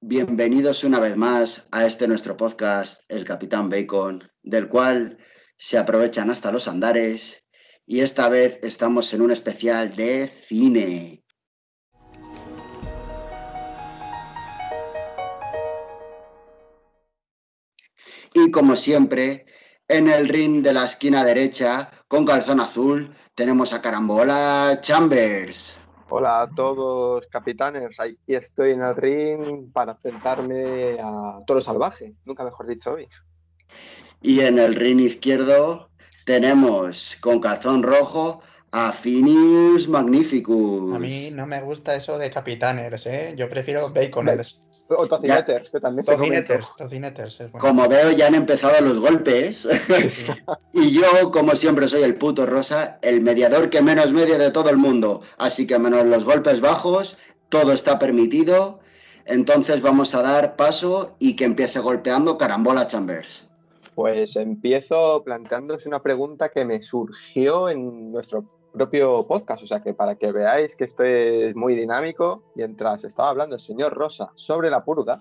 Bienvenidos una vez más a este nuestro podcast, El Capitán Bacon, del cual se aprovechan hasta los andares. Y esta vez estamos en un especial de cine. Y como siempre, en el ring de la esquina derecha, con calzón azul, tenemos a Carambola Chambers. Hola a todos, capitanes. Aquí estoy en el ring para enfrentarme a Toro Salvaje, nunca mejor dicho hoy. Y en el ring izquierdo tenemos con calzón rojo a Finius Magnificus. A mí no me gusta eso de capitanes, ¿eh? Yo prefiero baconers. O tocineters, que también Tocineters, tocineters. es bueno. Como veo, ya han empezado los golpes. y yo, como siempre, soy el puto rosa, el mediador que menos media de todo el mundo. Así que menos los golpes bajos, todo está permitido. Entonces vamos a dar paso y que empiece golpeando Carambola Chambers. Pues empiezo planteándose una pregunta que me surgió en nuestro propio podcast, o sea que para que veáis que esto es muy dinámico, mientras estaba hablando el señor Rosa sobre la purga,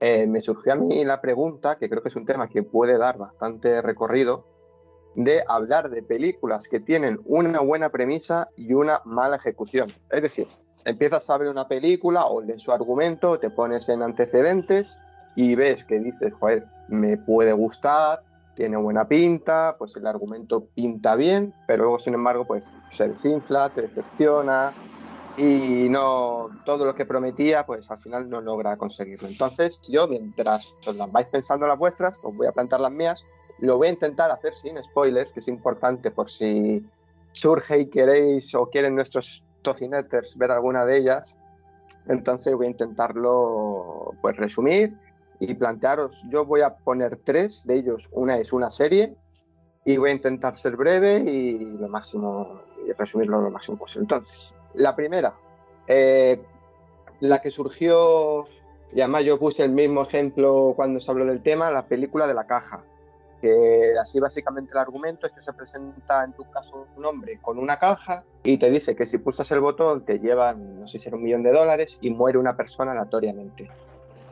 eh, me surgió a mí la pregunta, que creo que es un tema que puede dar bastante recorrido, de hablar de películas que tienen una buena premisa y una mala ejecución. Es decir, empiezas a ver una película o lees su argumento, te pones en antecedentes y ves que dices, joder, me puede gustar, tiene buena pinta, pues el argumento pinta bien, pero luego, sin embargo, pues se desinfla, te decepciona y no todo lo que prometía, pues al final no logra conseguirlo. Entonces, yo mientras os las vais pensando las vuestras, os voy a plantar las mías, lo voy a intentar hacer sin spoilers, que es importante por si surge y queréis o quieren nuestros tocineters ver alguna de ellas. Entonces voy a intentarlo pues resumir y plantearos, yo voy a poner tres de ellos, una es una serie y voy a intentar ser breve y lo máximo, y resumirlo lo máximo posible. Entonces, la primera, eh, la que surgió, y además yo puse el mismo ejemplo cuando se habló del tema, la película de la caja, que así básicamente el argumento es que se presenta en tu caso un hombre con una caja y te dice que si pulsas el botón te llevan, no sé si era un millón de dólares y muere una persona aleatoriamente.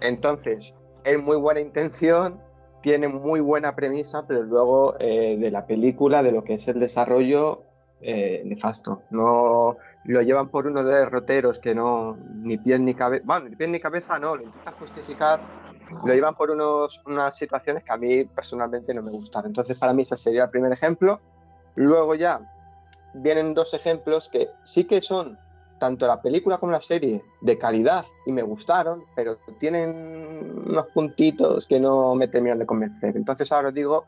Entonces, es muy buena intención, tiene muy buena premisa, pero luego eh, de la película, de lo que es el desarrollo, eh, nefasto. No lo llevan por unos derroteros que no, ni pies ni cabeza, bueno, ni pies ni cabeza no, lo intentan justificar, lo llevan por unos, unas situaciones que a mí personalmente no me gustan. Entonces, para mí ese sería el primer ejemplo. Luego ya vienen dos ejemplos que sí que son tanto la película como la serie de calidad y me gustaron, pero tienen unos puntitos que no me terminan de convencer. Entonces ahora os digo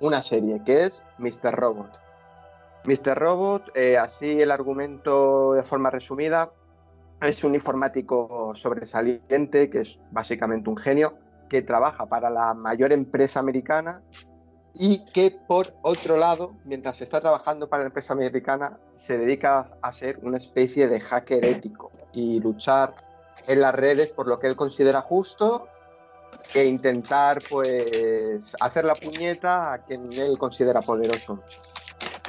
una serie que es Mr. Robot. Mr. Robot, eh, así el argumento de forma resumida, es un informático sobresaliente, que es básicamente un genio, que trabaja para la mayor empresa americana y que por otro lado, mientras está trabajando para la empresa americana, se dedica a ser una especie de hacker ético y luchar en las redes por lo que él considera justo e intentar pues hacer la puñeta a quien él considera poderoso.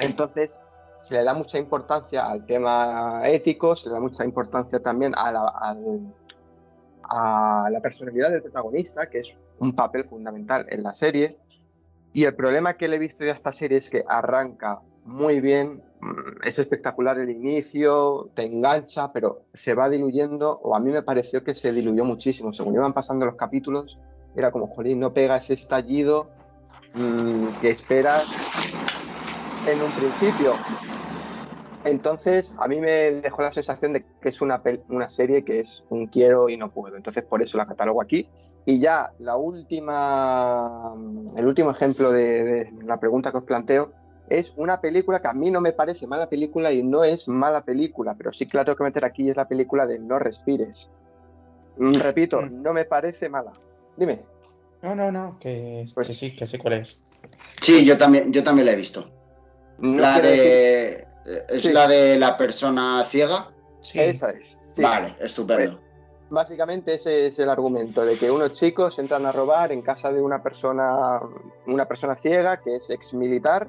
Entonces se le da mucha importancia al tema ético, se le da mucha importancia también a la, a la personalidad del protagonista, que es un papel fundamental en la serie. Y el problema que le he visto ya esta serie es que arranca muy bien, mm, es espectacular el inicio, te engancha, pero se va diluyendo, o a mí me pareció que se diluyó muchísimo. Según iban pasando los capítulos, era como, jolín, no pega ese estallido mm, que esperas en un principio. Entonces, a mí me dejó la sensación de que es una, pel- una serie que es un quiero y no puedo. Entonces, por eso la catalogo aquí. Y ya la última, el último ejemplo de, de la pregunta que os planteo es una película que a mí no me parece mala película y no es mala película, pero sí que la tengo que meter aquí, es la película de No Respires. Mm, Repito, Mm. no me parece mala. Dime. No, no, no, que, Pues- que sí, que sé cuál es. Sí, yo también, yo también la he visto. No la decir- de. ¿Es Sí. la de la persona ciega? Sí. Esa es. sí. Vale, estupendo. Básicamente ese es el argumento de que unos chicos entran a robar en casa de una persona, una persona ciega que es ex militar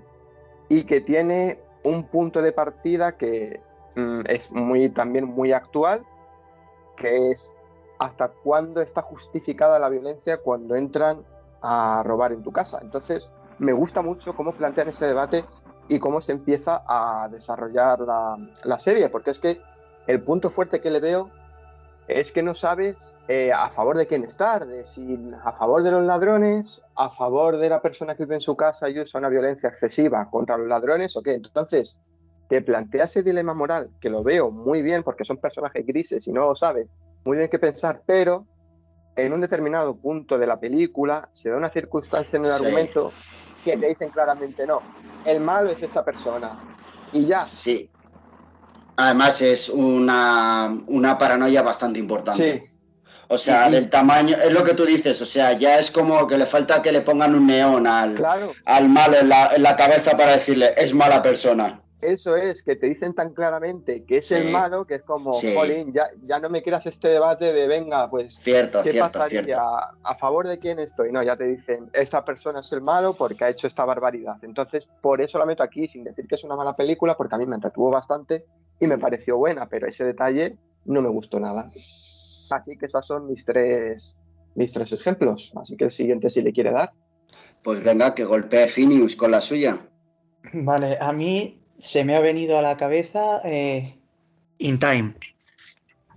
y que tiene un punto de partida que mm, es muy también muy actual, que es hasta cuándo está justificada la violencia cuando entran a robar en tu casa. Entonces, me gusta mucho cómo plantean ese debate y cómo se empieza a desarrollar la, la serie, porque es que el punto fuerte que le veo es que no sabes eh, a favor de quién estar, de si a favor de los ladrones, a favor de la persona que vive en su casa y usa una violencia excesiva contra los ladrones o qué. Entonces, te plantea ese dilema moral, que lo veo muy bien porque son personajes grises y no sabes muy bien qué pensar, pero en un determinado punto de la película se da una circunstancia en el argumento que te dicen claramente no, el malo es esta persona. Y ya. Sí. Además es una, una paranoia bastante importante. Sí. O sea, Sí, sí. del tamaño, es lo que tú dices, o sea, ya es como que le falta que le pongan un neón al, Claro, al malo en la, en la cabeza para decirle, es mala persona. Eso es, que te dicen tan claramente que es el malo que es como, Sí. jolín, ya, ya no me quieras este debate de venga, pues Cierto, ¿Qué cierto, pasaría? cierto. ¿A favor de quién estoy? No, ya te dicen, esta persona es el malo porque ha hecho esta barbaridad. Entonces, por eso la meto aquí, sin decir que es una mala película, porque a mí me entretuvo bastante y me pareció buena, pero ese detalle no me gustó nada. Así que esos son mis tres, mis tres ejemplos. Así que el siguiente, si le quiere dar. Pues venga, que golpee Phineas con la suya. Vale, a mí se me ha venido a la cabeza eh, In Time,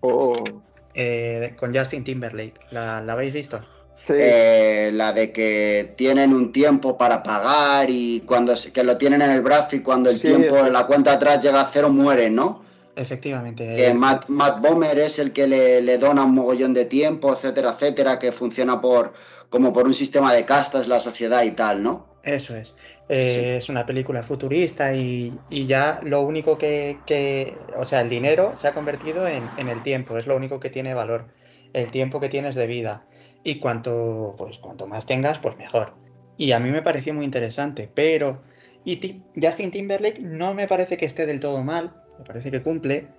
Oh, eh, con Justin Timberlake. ¿La, la habéis visto? sí, Eh, la de que tienen un tiempo para pagar y cuando se- que lo tienen en el brazo y cuando el Sí, tiempo en la cuenta atrás llega a cero mueren, ¿no? Efectivamente. Que eh, Matt, Matt Bomer es el que le, le dona un mogollón de tiempo, etcétera, etcétera, que funciona por como por un sistema de castas la sociedad y tal, ¿no? Eso es. Eh, Es una película futurista y, y ya lo único que, que- o sea, el dinero se ha convertido en, en el tiempo, es lo único que tiene valor, el tiempo que tienes de vida. Y cuanto, pues, cuanto más tengas, pues mejor. Y a mí me pareció muy interesante, pero y Ti- Justin Timberlake no me parece que esté del todo mal, me parece que cumple,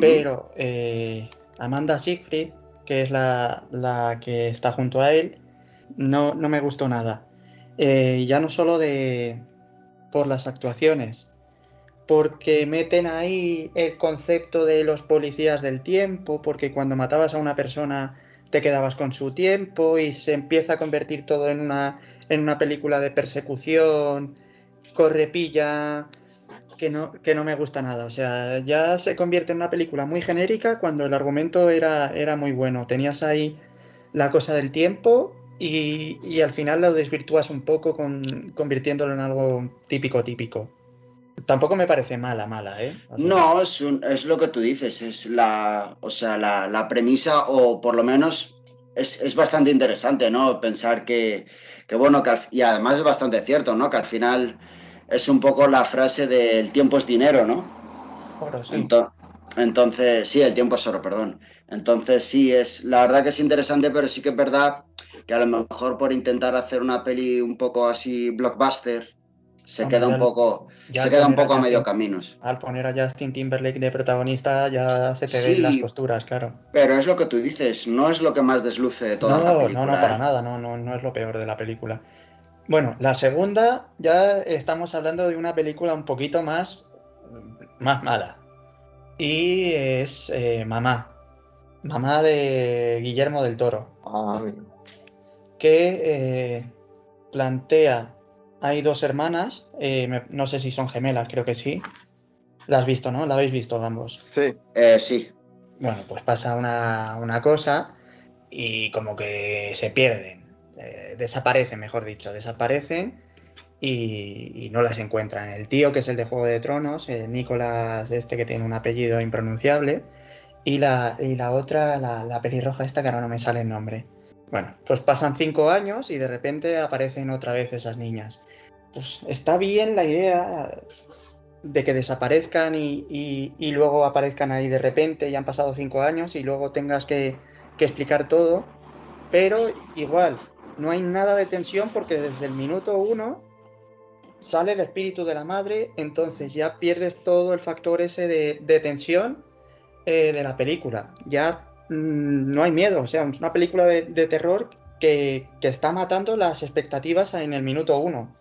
pero eh, Amanda Siegfried, que es la, la que está junto a él, no, no me gustó nada. Eh, ya no solo de por las actuaciones, porque meten ahí el concepto de los policías del tiempo, porque cuando matabas a una persona te quedabas con su tiempo y se empieza a convertir todo en una, en una película de persecución, correpilla, que no, que no me gusta nada. O sea, ya se convierte en una película muy genérica cuando el argumento era, era muy bueno. Tenías ahí la cosa del tiempo y, y al final lo desvirtúas un poco con, convirtiéndolo en algo típico, típico. Tampoco me parece mala, mala, ¿eh? O sea, No, es, un- es lo que tú dices, es la, o sea, la, la premisa, o por lo menos es, es bastante interesante, ¿no? Pensar que, que bueno, que al- y además es bastante cierto, ¿no? Que al final es un poco la frase del tiempo es dinero, ¿no? oro, sí. Ento- entonces, sí, el tiempo es oro, perdón. Entonces, sí, es, la verdad que es interesante, pero sí que es verdad que a lo mejor por intentar hacer una peli un poco así blockbuster, se Hombre, queda un poco, ya se queda un a poco a medio caminos. Al poner a Justin Timberlake de protagonista ya se te Sí. ven las costuras, claro. Pero es lo que tú dices, no es lo que más desluce de toda la No, película. no, no, para ¿eh? nada, no, no, no es lo peor de la película. Bueno, la segunda ya estamos hablando de una película un poquito más, más mala. Y es eh, Mamá. Mamá de Guillermo del Toro. ah, amigo. Que eh, plantea, hay dos hermanas, eh, me- no sé si son gemelas, creo que sí. La has visto, ¿no? La habéis visto ambos. sí, Eh, sí, Bueno, pues pasa una, una cosa y como que se pierden, eh, desaparecen, mejor dicho, desaparecen y, y no las encuentran. El tío, que es el de Juego de Tronos, Nicolás, este que tiene un apellido impronunciable, y la, y la otra, la, la pelirroja esta, que ahora no me sale el nombre. Bueno, pues pasan cinco años y de repente aparecen otra vez esas niñas. Pues está bien la idea de que desaparezcan y, y- luego aparezcan ahí de repente y han pasado cinco años y luego tengas que, que explicar todo, pero igual, no hay nada de tensión porque desde el minuto uno sale el espíritu de la madre, entonces ya pierdes todo el factor ese de, de tensión eh, de la película. Ya mm, no hay miedo, o sea, es una película de, de terror que, que está matando las expectativas en el minuto uno.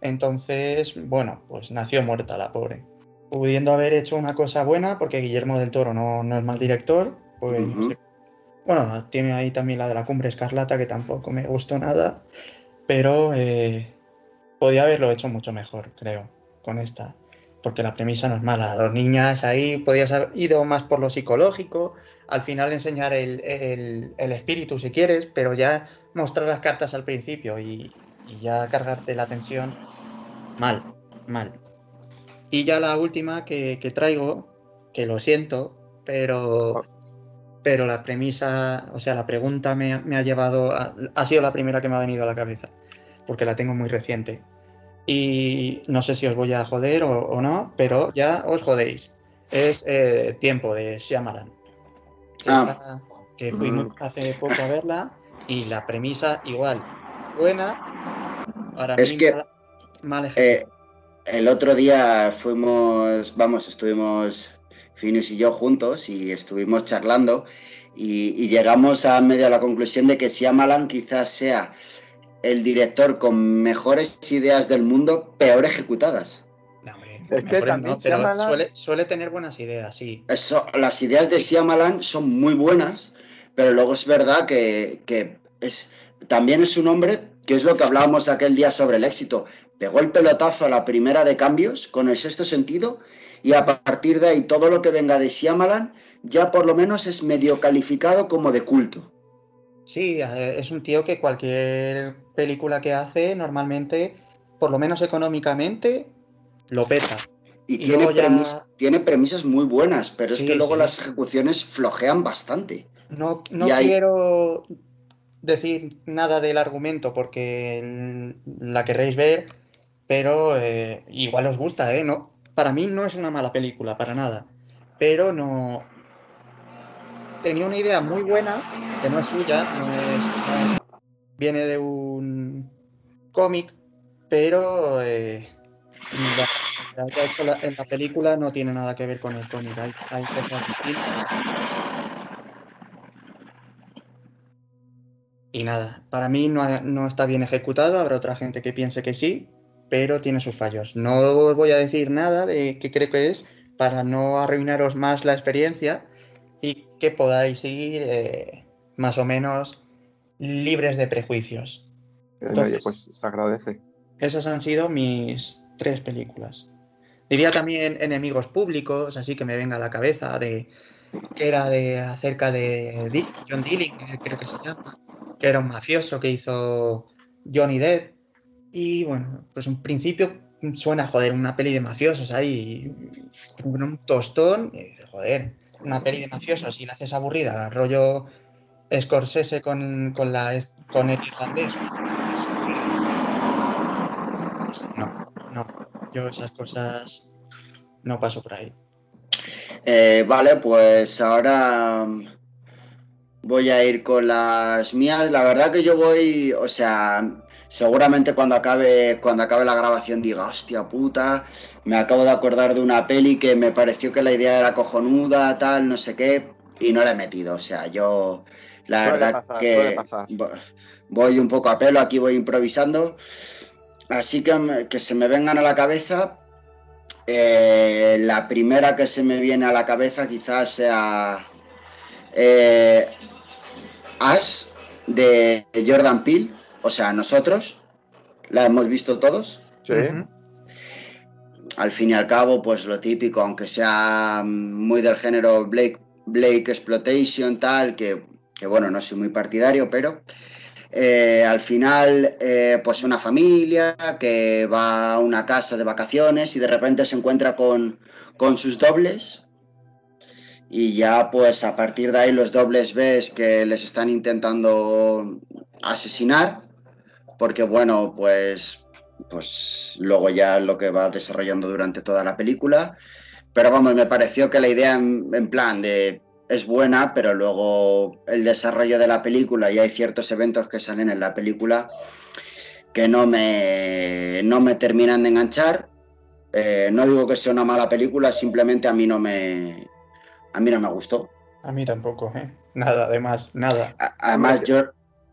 Entonces, bueno, pues nació muerta la pobre. Pudiendo haber hecho una cosa buena, porque Guillermo del Toro no, no es mal director, pues Bueno, tiene ahí también la de la cumbre escarlata, que tampoco me gustó nada, pero eh, podía haberlo hecho mucho mejor, creo, con esta. Porque la premisa no es mala. Dos niñas ahí, podías haber ido más por lo psicológico, al final enseñar el, espíritu si quieres, pero ya mostrar las cartas al principio y, ya cargarte la tensión, mal, mal. Y ya la última que, que traigo, que lo siento, pero pero la premisa, o sea, la pregunta me, ha llevado, ha sido la primera que me ha venido a la cabeza, porque la tengo muy reciente. Y no sé si os voy a joder o, no, pero ya os jodéis. Es eh, Tiempo de Shyamalan. Ah. Que fui mm. hace poco a verla y la premisa igual, buena, para es mí que, mal, eh, el otro día fuimos, vamos, estuvimos Finis y yo juntos y estuvimos charlando y, llegamos a medio a la conclusión de que Shyamalan quizás sea el director con mejores ideas del mundo, peor ejecutadas. No, es que también pero suele, tener buenas ideas, sí. Eso, las ideas de Shyamalan son muy buenas, pero luego es verdad que, que es, también es un hombre que es lo que hablábamos aquel día sobre el éxito. Pegó el pelotazo a la primera de cambios con el sexto sentido y a partir de ahí todo lo que venga de Shyamalan ya por lo menos es medio calificado como de culto. Sí, eh, es un tío que cualquier película que hace normalmente, por lo menos económicamente, lo peta. Y, tiene, premisas muy buenas, pero es que luego las ejecuciones flojean bastante. No, no quiero decir nada del argumento porque la querréis ver, pero eh, igual os gusta, ¿eh? No, para mí no es una mala película, para nada. Pero no. Tenía una idea muy buena, que no es suya, no es, viene de un cómic, pero eh, la, en la película no tiene nada que ver con el cómic, hay, cosas distintas. Y nada, para mí no, no, está bien ejecutado, habrá otra gente que piense que sí, pero tiene sus fallos. No os voy a decir nada de qué creo que es para no arruinaros más la experiencia y que podáis seguir eh, más o menos libres de prejuicios. Entonces, pues se agradece. Esas han sido mis tres películas. Diría también enemigos públicos, así que me venga a la cabeza de que era de acerca de John Dilling, creo que se llama, que era un mafioso que hizo Johnny Depp y bueno, pues en principio suena, joder, una peli de mafiosos ahí, un tostón, y dices, joder, una peli de mafiosos y la haces aburrida, rollo Scorsese con, con, la, con el irlandés. No, yo esas cosas no paso por ahí. Eh, vale, pues ahora voy a ir con las mías. La verdad que yo voy, o sea, seguramente cuando acabe, cuando acabe la grabación diga, hostia puta, me acabo de acordar de una peli que me pareció que la idea era cojonuda, tal, no sé qué, y no la he metido. O sea, yo la verdad que voy un poco a pelo, aquí voy improvisando. Así que, que se me vengan a la cabeza. Eh, la primera que se me viene a la cabeza quizás sea eh, Ash de Jordan Peele o sea, nosotros la hemos visto todos. Sí. Al fin y al cabo, pues lo típico, aunque sea muy del género Blake, Blake Exploitation, tal, que, bueno, no soy muy partidario, pero eh, al final, eh, pues una familia que va a una casa de vacaciones y de repente se encuentra con, con sus dobles. Y ya, pues a partir de ahí, los dobles ves que les están intentando asesinar porque bueno, pues, pues luego ya lo que va desarrollando durante toda la película. Pero vamos, me pareció que la idea en, plan de es buena, pero luego el desarrollo de la película y hay ciertos eventos que salen en la película que no me, no me terminan de enganchar. Eh, no digo que sea una mala película, simplemente a mí no me, a mí no me gustó. A mí tampoco, ¿eh? Nada, además, nada. además, yo...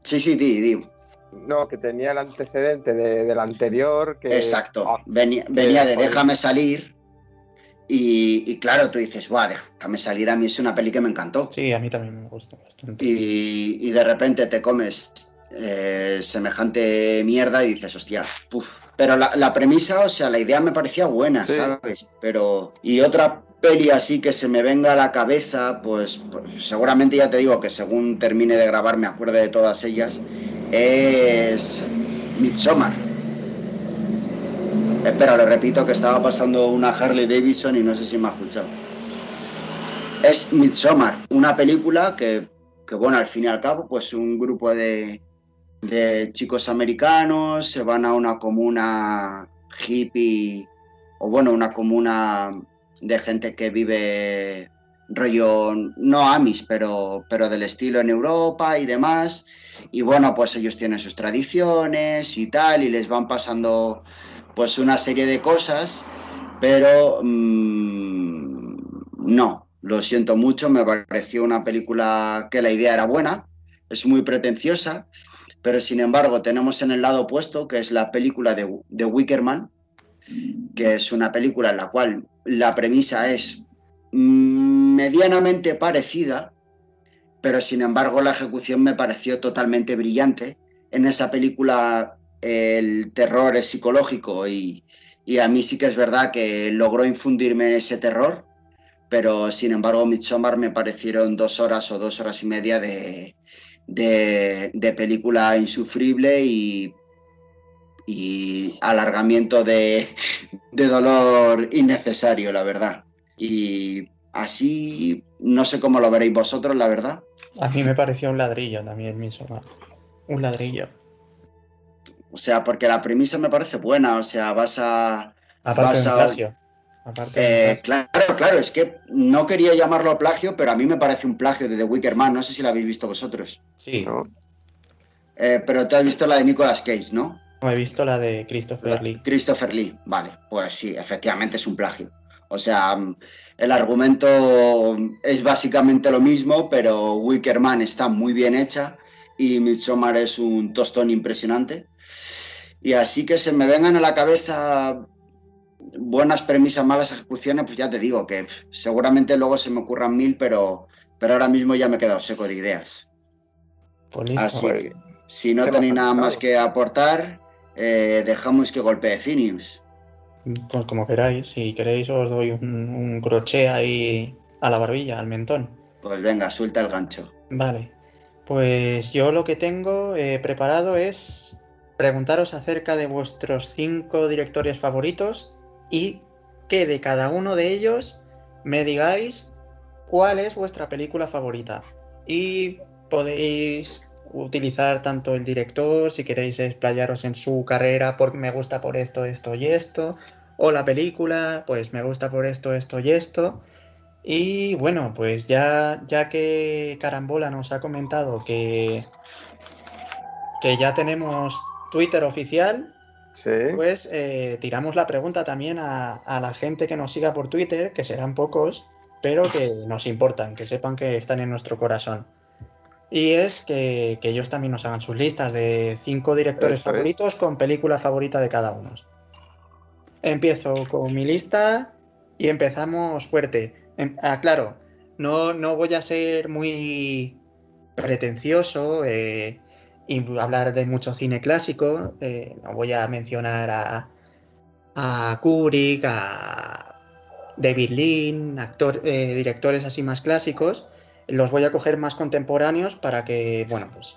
Sí, sí, di, di. No, que tenía el antecedente de, del anterior. Que, Exacto. Ah, venía, de Déjame salir. Y, claro, tú dices, Buah, déjame salir, a mí es una peli que me encantó. Sí, a mí también me gustó bastante. Y, de repente te comes eh, semejante mierda y dices, hostia, puf. Pero la, premisa, o sea, la idea me parecía buena, ¿sabes? Pero. Y otra peli así que se me venga a la cabeza, pues, pues, seguramente ya te digo que según termine de grabar me acuerde de todas ellas, es Midsommar. Espera, le repito que estaba pasando una Harley Davidson y no sé si me ha escuchado. Es Midsommar, una película que, bueno, al fin y al cabo, pues un grupo de, de chicos americanos se van a una comuna hippie, o bueno, una comuna de gente que vive rollo, no Amis, pero, pero del estilo en Europa y demás. Y bueno, pues ellos tienen sus tradiciones y tal, y les van pasando pues una serie de cosas, pero mmm, no, lo siento mucho, me pareció una película que la idea era buena, es muy pretenciosa, pero sin embargo tenemos en el lado opuesto, que es la película de, de Wickerman, que es una película en la cual la premisa es medianamente parecida, pero sin embargo la ejecución me pareció totalmente brillante. En esa película el terror es psicológico y, a mí sí que es verdad que logró infundirme ese terror, pero sin embargo Midsommar me parecieron dos horas o dos horas y media de, de, película insufrible y, y alargamiento de, de dolor innecesario, la verdad. Y así no sé cómo lo veréis vosotros, la verdad. A mí me pareció un ladrillo también, Midsommar. Un ladrillo. O sea, porque la premisa me parece buena, o sea, vas a... Aparte del plagio. Eh, claro, claro, es que no quería llamarlo plagio, pero a mí me parece un plagio de The Wicker Man, no sé si lo habéis visto vosotros. Sí. Eh, pero tú has visto la de Nicolas Cage, ¿no? No, he visto la de Christopher Lee. Christopher Lee, vale, pues sí, efectivamente es un plagio. O sea, el argumento es básicamente lo mismo, pero Wicker Man está muy bien hecha y Midsommar es un tostón impresionante. Y así que se me vengan a la cabeza buenas premisas, malas ejecuciones, pues ya te digo que seguramente luego se me ocurran mil, pero, pero ahora mismo ya me he quedado seco de ideas. Así que si no tenéis nada más que aportar, eh, dejamos que golpee Finius. Pues como queráis, si queréis os doy un, un crochet ahí a la barbilla, al mentón. Pues venga, suelta el gancho. Vale. Pues yo lo que tengo eh, preparado es preguntaros acerca de vuestros cinco directores favoritos y que de cada uno de ellos me digáis cuál es vuestra película favorita. Y podéis utilizar tanto el director, si queréis explayaros en su carrera, porque me gusta por esto, esto y esto, o la película, pues me gusta por esto, esto y esto. Y bueno, pues ya, ya que Carambola nos ha comentado que, que ya tenemos Twitter oficial, pues eh, tiramos la pregunta también a, la gente que nos siga por Twitter, que serán pocos, pero que nos importan, que sepan que están en nuestro corazón. Y es que, ellos también nos hagan sus listas de cinco directores favoritos con película favorita de cada uno. Empiezo con mi lista y empezamos fuerte. Em, ah, claro, no, no voy a ser muy pretencioso. Eh, y hablar de mucho cine clásico. Eh, no voy a mencionar a, a Kubrick, a David Lean, actor, eh, directores así más clásicos. Los voy a coger más contemporáneos para que, bueno, pues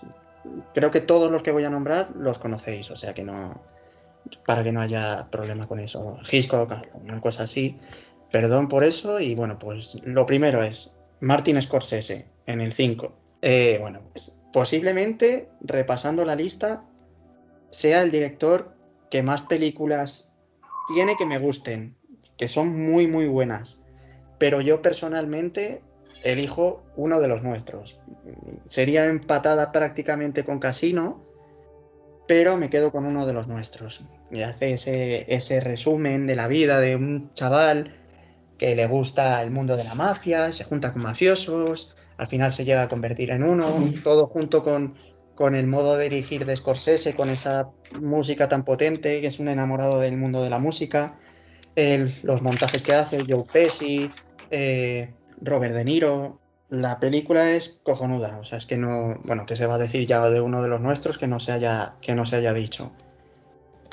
creo que todos los que voy a nombrar los conocéis, o sea que no, para que no haya problema con eso. Hitchcock, una cosa así. Perdón por eso y bueno, pues lo primero es Martin Scorsese en el 5. Eh, bueno, pues posiblemente, repasando la lista, sea el director que más películas tiene que me gusten, que son muy, muy buenas. Pero yo personalmente elijo uno de los nuestros. Sería empatada prácticamente con Casino, pero me quedo con uno de los nuestros. Y hace ese, ese resumen de la vida de un chaval que le gusta el mundo de la mafia, se junta con mafiosos, al final se llega a convertir en uno, todo junto con, con el modo de dirigir de Scorsese, con esa música tan potente, que es un enamorado del mundo de la música. los montajes que hace Joe Pesci, eh, Robert De Niro. La película es cojonuda, o sea, es que no, bueno, que se va a decir ya de uno de los nuestros que no se haya, que no se haya dicho.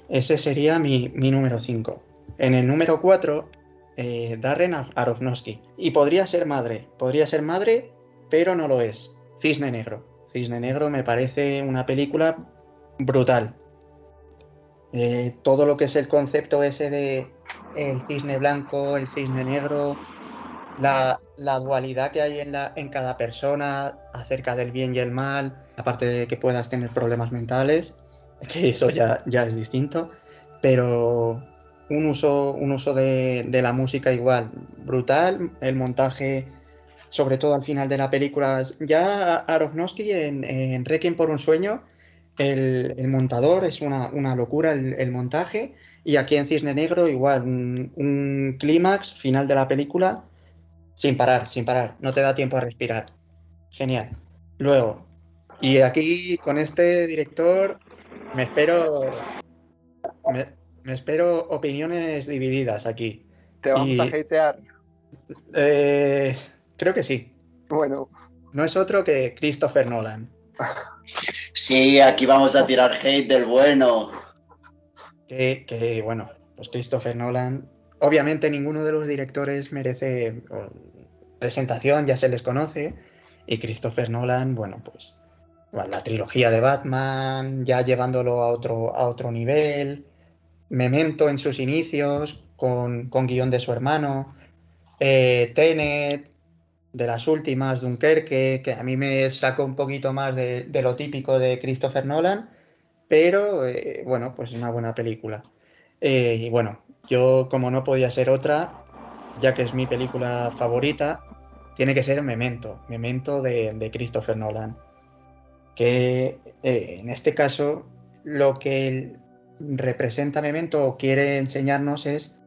Ese sería mi, número 5. En el número 4, eh, Darren Aronofsky. Y podría ser madre, podría ser madre, pero no lo es. Cisne Negro. Cisne Negro me parece una película brutal. Eh, todo lo que es el concepto ese de el cisne blanco, el cisne negro, la, dualidad que hay en, la, en cada persona acerca del bien y el mal, aparte de que puedas tener problemas mentales, que eso ya, ya es distinto, pero un uso, un uso de, la música igual, brutal, el montaje, sobre todo al final de la película, ya Aronofsky en, en Requiem por un sueño, el, montador es una, locura el, montaje, y aquí en Cisne Negro igual, un clímax final de la película sin parar, sin parar, no te da tiempo a respirar. Genial. Luego, y aquí con este director me espero. Me, espero opiniones divididas aquí. ¿Te vamos a hatear? Eh, creo que sí. Bueno. No es otro que Christopher Nolan. Sí, aquí vamos a tirar hate del bueno. Que, que bueno, pues Christopher Nolan. Obviamente ninguno de los directores merece presentación, ya se les conoce. Y Christopher Nolan, bueno, pues la trilogía de Batman, ya llevándolo a otro, a otro nivel, Memento en sus inicios, con, guion de su hermano, eh, Tenet, de las últimas, Dunkerque, que a mí me sacó un poquito más de, lo típico de Christopher Nolan, pero eh, bueno, pues una buena película. Eh, y bueno, yo como no podía ser otra, ya que es mi película favorita, tiene que ser Memento, Memento de, Christopher Nolan que eh, en este caso lo que representa Memento o quiere enseñarnos es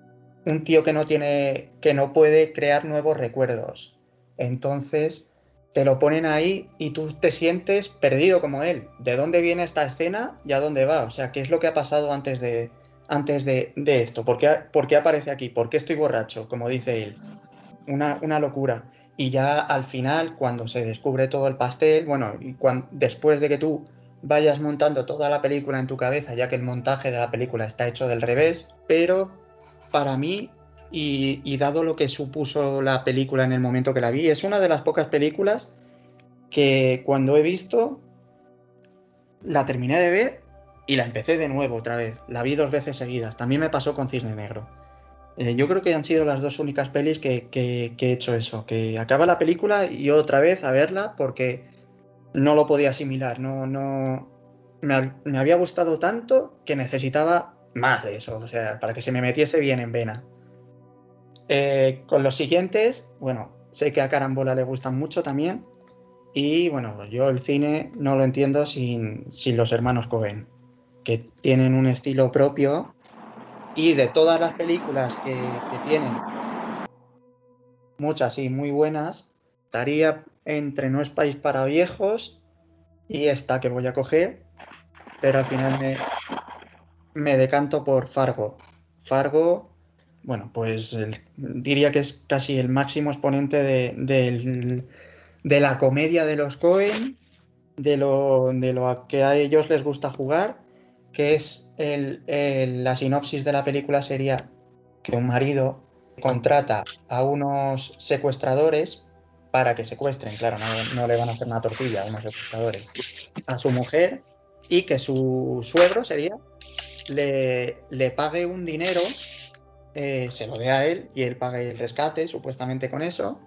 un tío que no tiene, que no puede crear nuevos recuerdos. Entonces te lo ponen ahí y tú te sientes perdido como él. ¿De dónde viene esta escena y a dónde va? O sea, ¿qué es lo que ha pasado antes de, antes de, esto? ¿Por qué, ¿Por qué, aparece aquí? ¿Por qué estoy borracho? Como dice él. Una, una locura. Y ya al final, cuando se descubre todo el pastel, bueno, después de que tú vayas montando toda la película en tu cabeza, ya que el montaje de la película está hecho del revés, pero para mí, y, dado lo que supuso la película en el momento que la vi, es una de las pocas películas que cuando he visto, la terminé de ver y la empecé de nuevo otra vez. La vi dos veces seguidas. También me pasó con Cisne Negro. Eh, yo creo que han sido las dos únicas pelis que, he hecho eso, que acaba la película y otra vez a verla porque no lo podía asimilar, no, no, me, había gustado tanto que necesitaba más de eso, o sea, para que se me metiese bien en vena. Eh, con los siguientes, bueno, sé que a Carambola le gustan mucho también. Y bueno, yo el cine no lo entiendo sin, sin los hermanos Cohen, que tienen un estilo propio. Y de todas las películas que, tienen, muchas y muy buenas, estaría entre No es país para viejos y esta que voy a coger, pero al final me, me decanto por Fargo. Fargo, bueno, pues diría que es casi el máximo exponente de, de la comedia de los Cohen, de lo, de lo que a ellos les gusta jugar que es el, la sinopsis de la película sería que un marido contrata a unos secuestradores para que secuestren, claro, no, le van a hacer una tortilla a unos secuestradores, a su mujer y que su suegro sería le, le pague un dinero, eh, se lo dé a él y él pague el rescate, supuestamente con eso,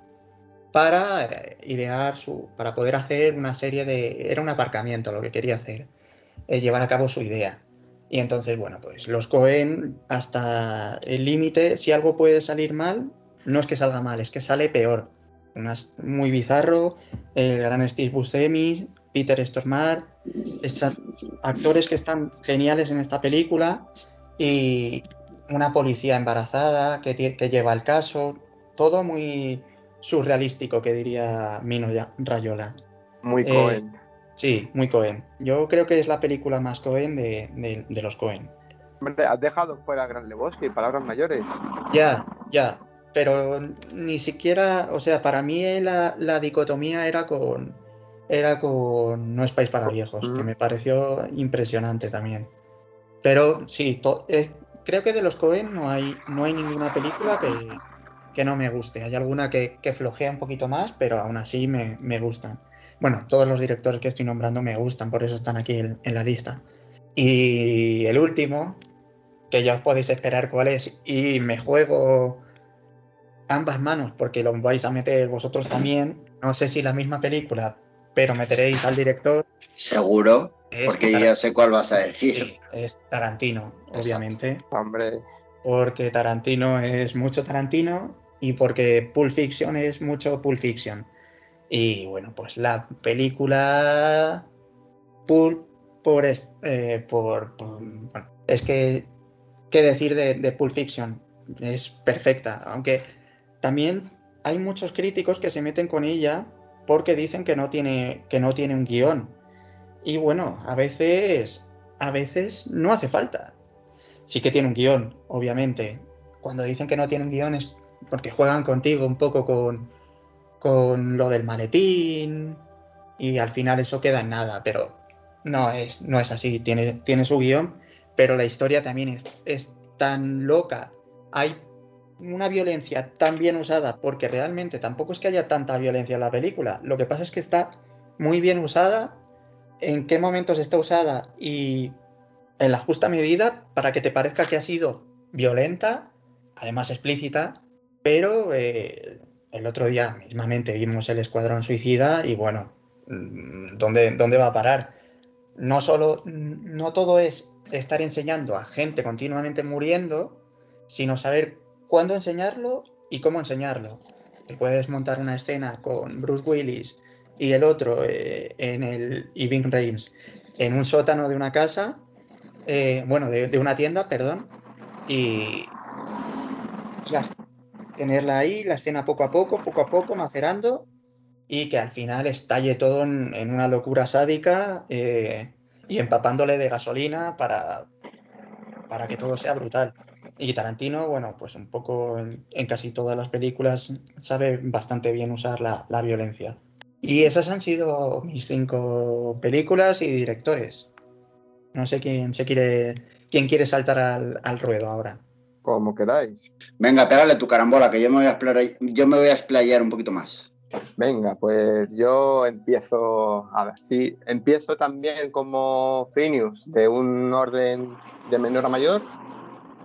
para eh, idear su, para poder hacer una serie de, era un aparcamiento lo que quería hacer eh, llevar a cabo su idea. Y entonces, bueno, pues los Cohen hasta el límite, si algo puede salir mal, no es que salga mal, es que sale peor. muy bizarro, el gran Steve Buscemi, Peter Stormare, actores que están geniales en esta película y una policía embarazada que, que lleva el caso, todo muy surrealístico que diría Mino Rayola. Muy eh, Cohen. Sí, muy Cohen. Yo creo que es la película más Cohen de, los Cohen. Hombre, has dejado fuera a Gran Lebowski, palabras mayores. Ya, ya. Pero ni siquiera, o sea, para mí la, la dicotomía era con, era con No es país para viejos, que me pareció impresionante también. Pero sí, eh, creo que de los Cohen no hay, no hay ninguna película que, que no me guste. Hay alguna que, que, flojea un poquito más, pero aún así me, me, gustan. Bueno, todos los directores que estoy nombrando me gustan, por eso están aquí en, en la lista. Y el último, que ya os podéis esperar cuál es, y me juego ambas manos porque lo vais a meter vosotros también. No sé si la misma película, pero meteréis al director. Seguro, porque ya sé cuál vas a decir. Sí, es Tarantino, obviamente. Hombre. Porque Tarantino es mucho Tarantino y porque Pulp Fiction es mucho Pulp Fiction. Y bueno, pues la película Pulp por, eh, por, por bueno, es que qué decir de, de Pulp Fiction es perfecta aunque también hay muchos críticos que se meten con ella porque dicen que no tiene, que no tiene un guion. Y bueno, a veces, a veces no hace falta. Sí que tiene un guion, obviamente. Cuando dicen que no tiene un guion es porque juegan contigo un poco con, con lo del maletín y al final eso queda en nada, pero no es, no es así. Tiene, tiene su guion, pero la historia también es, es tan loca. Hay una violencia tan bien usada, porque realmente tampoco es que haya tanta violencia en la película, lo que pasa es que está muy bien usada, en qué momentos está usada y en la justa medida para que te parezca que ha sido violenta, además explícita, pero eh, el otro día mismamente vimos el Escuadrón Suicida y bueno, mm, ¿dónde, dónde va a parar? No solo, no todo es estar enseñando a gente continuamente muriendo, sino saber cuándo enseñarlo y cómo enseñarlo. Te puedes montar una escena con Bruce Willis y el otro eh, en el y Rhames en un sótano de una casa, eh, bueno, de, una tienda, perdón, y tenerla ahí, la escena poco a poco, poco a poco, macerando, y que al final estalle todo en, en una locura sádica eh, y empapándole de gasolina para, para que todo sea brutal. Y Tarantino, bueno, pues un poco en, en, casi todas las películas sabe bastante bien usar la, la, violencia. Y esas han sido mis cinco películas y directores. No sé quién se quiere, quién quiere saltar al, al ruedo ahora. Como queráis. Venga, pégale tu carambola, que yo me voy a explayar, yo me voy a explayar un poquito más. Venga, pues yo empiezo, a ver, sí, empiezo también como Phineas, de un orden de menor a mayor,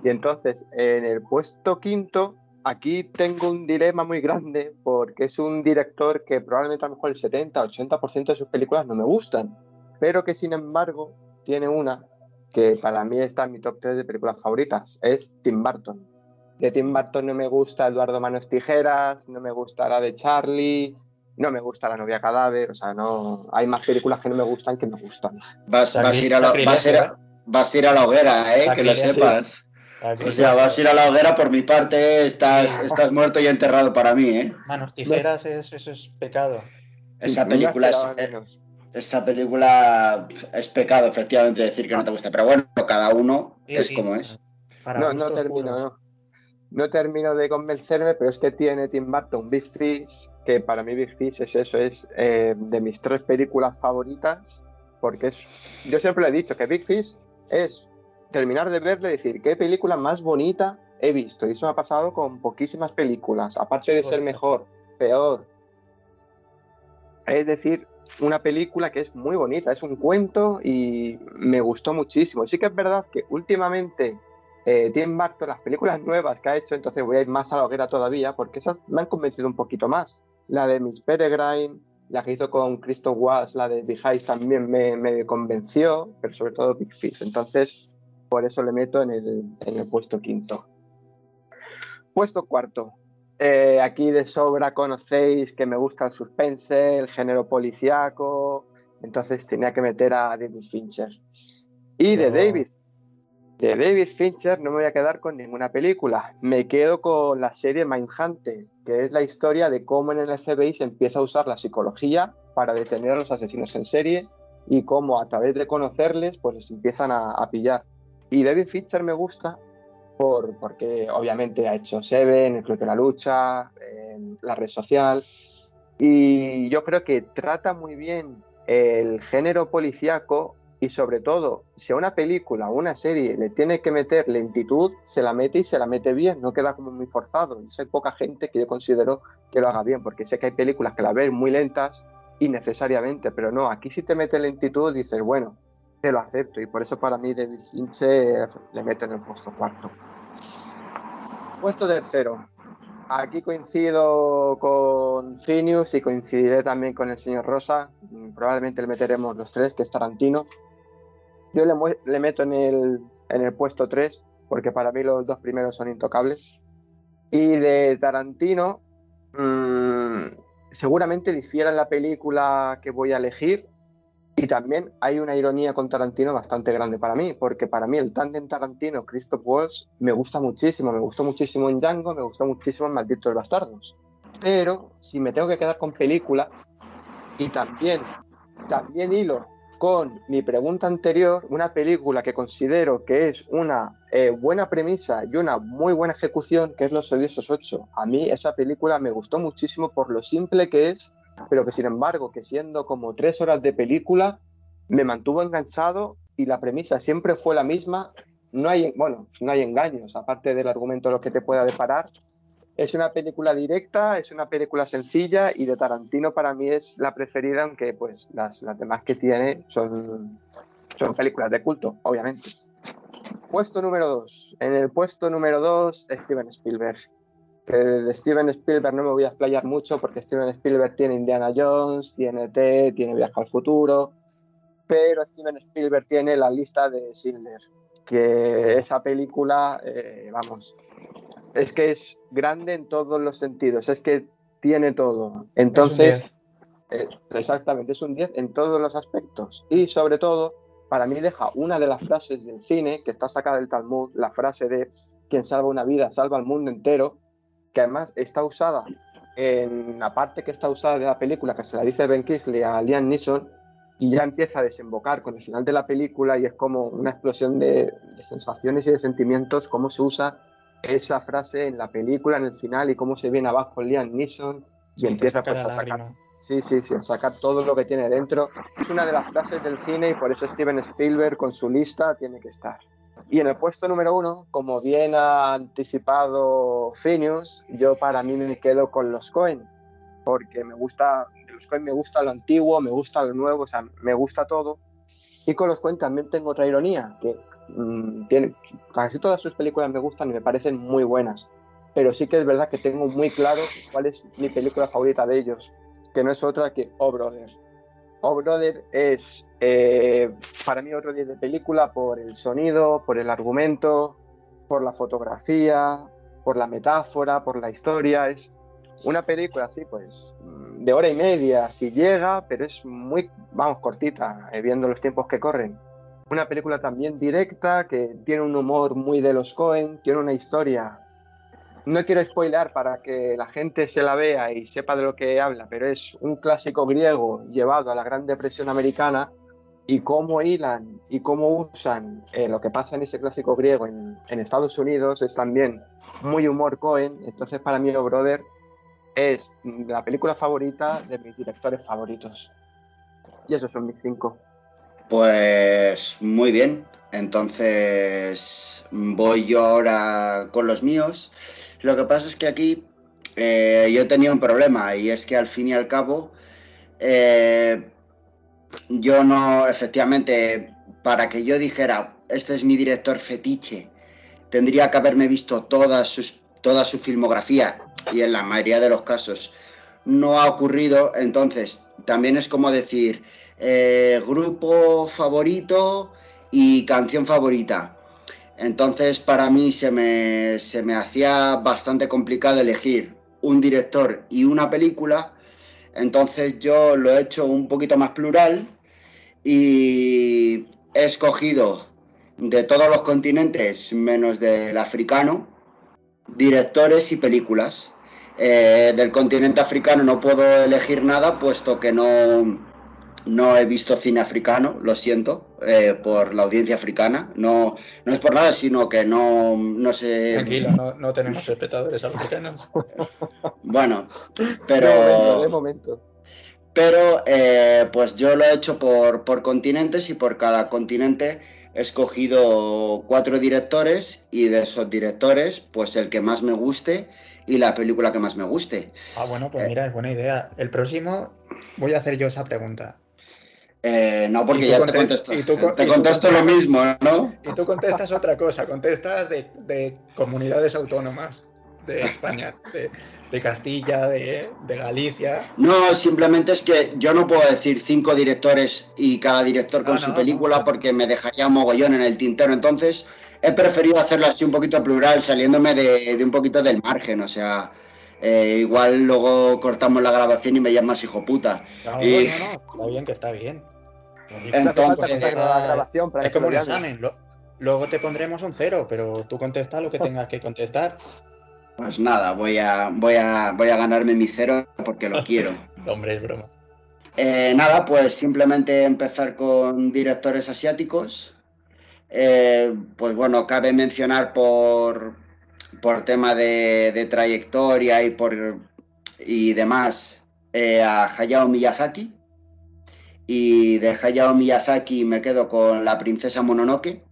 y entonces, en el puesto quinto, aquí tengo un dilema muy grande porque es un director que probablemente a lo mejor el 70-80% de sus películas no me gustan, pero que sin embargo tiene una que para mí está en mi top 3 de películas favoritas, es Tim Burton. De Tim Burton no me gusta Eduardo Manos Tijeras, no me gusta la de Charlie, no me gusta La novia cadáver, o sea, no hay más películas que no me gustan que me gustan. Vas, vas, a, ir a, la, vas, a, ir a, vas a ir a la hoguera, ¿eh? que lo sepas. O sea, vas a ir a la hoguera por mi parte, estás, estás muerto y enterrado para mí, ¿eh? Manos tijeras, es, eso es pecado. Esa película es, esa película es pecado, efectivamente, decir que no te gusta. Pero bueno, cada uno sí, es sí. como es. Para no, no termino, no. no. termino de convencerme, pero es que tiene Tim Burton Big Fish, que para mí Big Fish es eso, es eh, de mis tres películas favoritas, porque es, yo siempre le he dicho que Big Fish es terminar de verle y decir, qué película más bonita he visto. Y eso me ha pasado con poquísimas películas, aparte de ser mejor, peor. Es decir, una película que es muy bonita, es un cuento y me gustó muchísimo. Sí que es verdad que últimamente eh, Tim Burton, las películas nuevas que ha hecho, entonces voy a ir más a la hoguera todavía, porque esas me han convencido un poquito más. La de Miss Peregrine, la que hizo con Christoph Waltz, la de Behind también me, me, convenció, pero sobre todo Big Fish. Entonces, por eso le meto en el, en el puesto quinto. Puesto cuarto. Eh, aquí de sobra conocéis que me gusta el suspense, el género policíaco, entonces tenía que meter a David Fincher. Y de David, de David Fincher no me voy a quedar con ninguna película, me quedo con la serie Mindhunter, que es la historia de cómo en el FBI se empieza a usar la psicología para detener a los asesinos en serie y cómo a través de conocerles pues les empiezan a, a pillar. Y David Fincher me gusta por, porque obviamente ha hecho Seven, El Club de la Lucha, la red social, y yo creo que trata muy bien el género policíaco y sobre todo, si a una película o una serie le tiene que meter lentitud, se la mete y se la mete bien, no queda como muy forzado. Y hay poca gente que yo considero que lo haga bien, porque sé que hay películas que la ven muy lentas innecesariamente, pero no, aquí si te mete lentitud dices, bueno, te lo acepto y por eso para mí David Fincher le mete en el puesto cuarto. Puesto tercero. Aquí coincido con Phineas y coincidiré también con el señor Rosa. Probablemente le meteremos los tres, que es Tarantino. Yo le, meto en el, en el puesto 3 porque para mí los dos primeros son intocables. Y de Tarantino, mmm, seguramente difiera en la película que voy a elegir. Y también hay una ironía con Tarantino bastante grande para mí, porque para mí el tándem Tarantino-Christoph Waltz me gusta muchísimo, me gustó muchísimo en Django, me gustó muchísimo en Malditos Bastardos. Pero si me tengo que quedar con película, y también, también hilo con mi pregunta anterior, una película que considero que es una eh, buena premisa y una muy buena ejecución, que es Los Odiosos 8. A mí esa película me gustó muchísimo por lo simple que es, pero que sin embargo, que siendo como tres horas de película, me mantuvo enganchado y la premisa siempre fue la misma. No hay, bueno, no hay engaños, aparte del argumento lo que te pueda deparar, es una película directa, es una película sencilla y de Tarantino para mí es la preferida, aunque pues las, las demás que tiene son, son películas de culto, obviamente. Puesto número 2. En el puesto número 2, Steven Spielberg. Que de Steven Spielberg no me voy a explayar mucho porque Steven Spielberg tiene Indiana Jones, tiene T, tiene Viaje al Futuro, pero Steven Spielberg tiene la lista de Schindler, que esa película, eh, vamos, es que es grande en todos los sentidos, es que tiene todo. Entonces, eh, exactamente, es un 10 en todos los aspectos. Y sobre todo, para mí deja una de las frases del cine que está sacada del Talmud, la frase de quien salva una vida salva al mundo entero, que además está usada en la parte que está usada de la película, que se la dice Ben Kingsley a Liam Neeson, y ya empieza a desembocar con el final de la película y es como una explosión de, de sensaciones y de sentimientos, cómo se usa esa frase en la película, en el final, y cómo se viene abajo Liam Neeson y empieza pues, a sacar. Sí, sí, sí, a sacar todo lo que tiene dentro. Es una de las frases del cine y por eso Steven Spielberg con su lista tiene que estar. Y en el puesto número uno, como bien ha anticipado Phineas, yo para mí me quedo con los Cohen, porque me gusta, los Cohen me gusta lo antiguo, me gusta lo nuevo, o sea, me gusta todo. Y con los Cohen también tengo otra ironía, que Mm, casi todas sus películas me gustan y me parecen muy buenas, pero sí que es verdad que tengo muy claro cuál es mi película favorita de ellos, que no es otra que Oh Brother. Oh Brother es eh, para mí otro día de película por el sonido, por el argumento, por la fotografía, por la metáfora, por la historia. Es una película así, pues, mm, de hora y media, si llega, pero es muy, vamos, cortita, eh, viendo los tiempos que corren. Una película también directa, que tiene un humor muy de los Cohen, tiene una historia. No quiero spoiler para que la gente se la vea y sepa de lo que habla, pero es un clásico griego llevado a la Gran Depresión Americana y cómo hilan y cómo usan eh, lo que pasa en ese clásico griego en, en, Estados Unidos es también muy humor Cohen. Entonces, para mí, O Brother es la película favorita de mis directores favoritos. Y esos son mis cinco. Pues muy bien. Entonces voy yo ahora con los míos. Lo que pasa es que aquí eh, yo tenía un problema y es que al fin y al cabo eh, yo no, efectivamente, para que yo dijera, este es mi director fetiche, tendría que haberme visto toda, su filmografía y en la mayoría de los casos no ha ocurrido. Entonces, también es como decir, eh, grupo favorito y canción favorita. Entonces para mí se me, se me hacía bastante complicado elegir un director y una película. Entonces yo lo he hecho un poquito más plural y he escogido de todos los continentes menos del africano directores y películas. Eh, del continente africano no puedo elegir nada puesto que no, no he visto cine africano, lo siento, eh, por la audiencia africana. No, no es por nada, sino que no, no sé. Tranquilo, no, no tenemos espectadores africanos. Bueno, pero. De momento. Pero eh, pues yo lo he hecho por, por continentes y por cada continente he escogido cuatro directores y de esos directores, pues el que más me guste y la película que más me guste. Ah, bueno, pues mira, es buena idea. El próximo voy a hacer yo esa pregunta. Eh, no, porque ya te contesto. y tú te y tú contesto lo mismo, ¿no? Y tú contestas otra cosa, contestas de, de comunidades autónomas de España, de, de Castilla, de, de Galicia. No, simplemente es que yo no puedo decir cinco directores y cada director con No, su no, película no. porque me dejaría mogollón en el tintero. Entonces, he preferido hacerlo así un poquito plural, saliéndome de, de un poquito del margen. O sea, eh, igual luego cortamos la grabación y me llamas hijo puta. No, Y- no, no, está bien, que está bien. Entonces, falta eh, la grabación para es como un examen. lo- luego te pondremos un cero, pero tú contesta lo que tengas que contestar. Pues nada, voy a, voy a, voy a ganarme mi cero porque lo quiero. Hombre, es broma. Eh, nada, pues simplemente empezar con directores asiáticos. Eh, pues bueno, cabe mencionar por, por tema de, trayectoria y, por, y demás eh, a Hayao Miyazaki. Y de Hayao Miyazaki me quedo con la princesa Mononoke,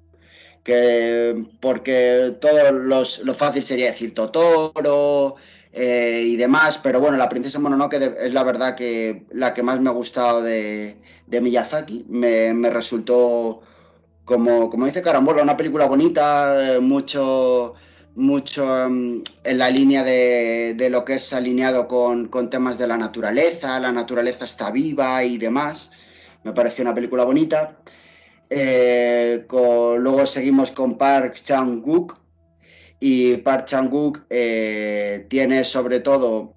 que porque todo los- lo fácil sería decir Totoro, eh, y demás, pero bueno, la princesa Mononoke es la verdad que la que más me ha gustado de, de Miyazaki. Me, me resultó, como, como dice Carambola, una película bonita, eh, mucho, mucho mm, en la línea de, de lo que es alineado con, con temas de la naturaleza, la naturaleza está viva y demás. Me pareció una película bonita. Eh, luego seguimos con Park Chan-wook, y Park Chan-wook eh, tiene sobre todo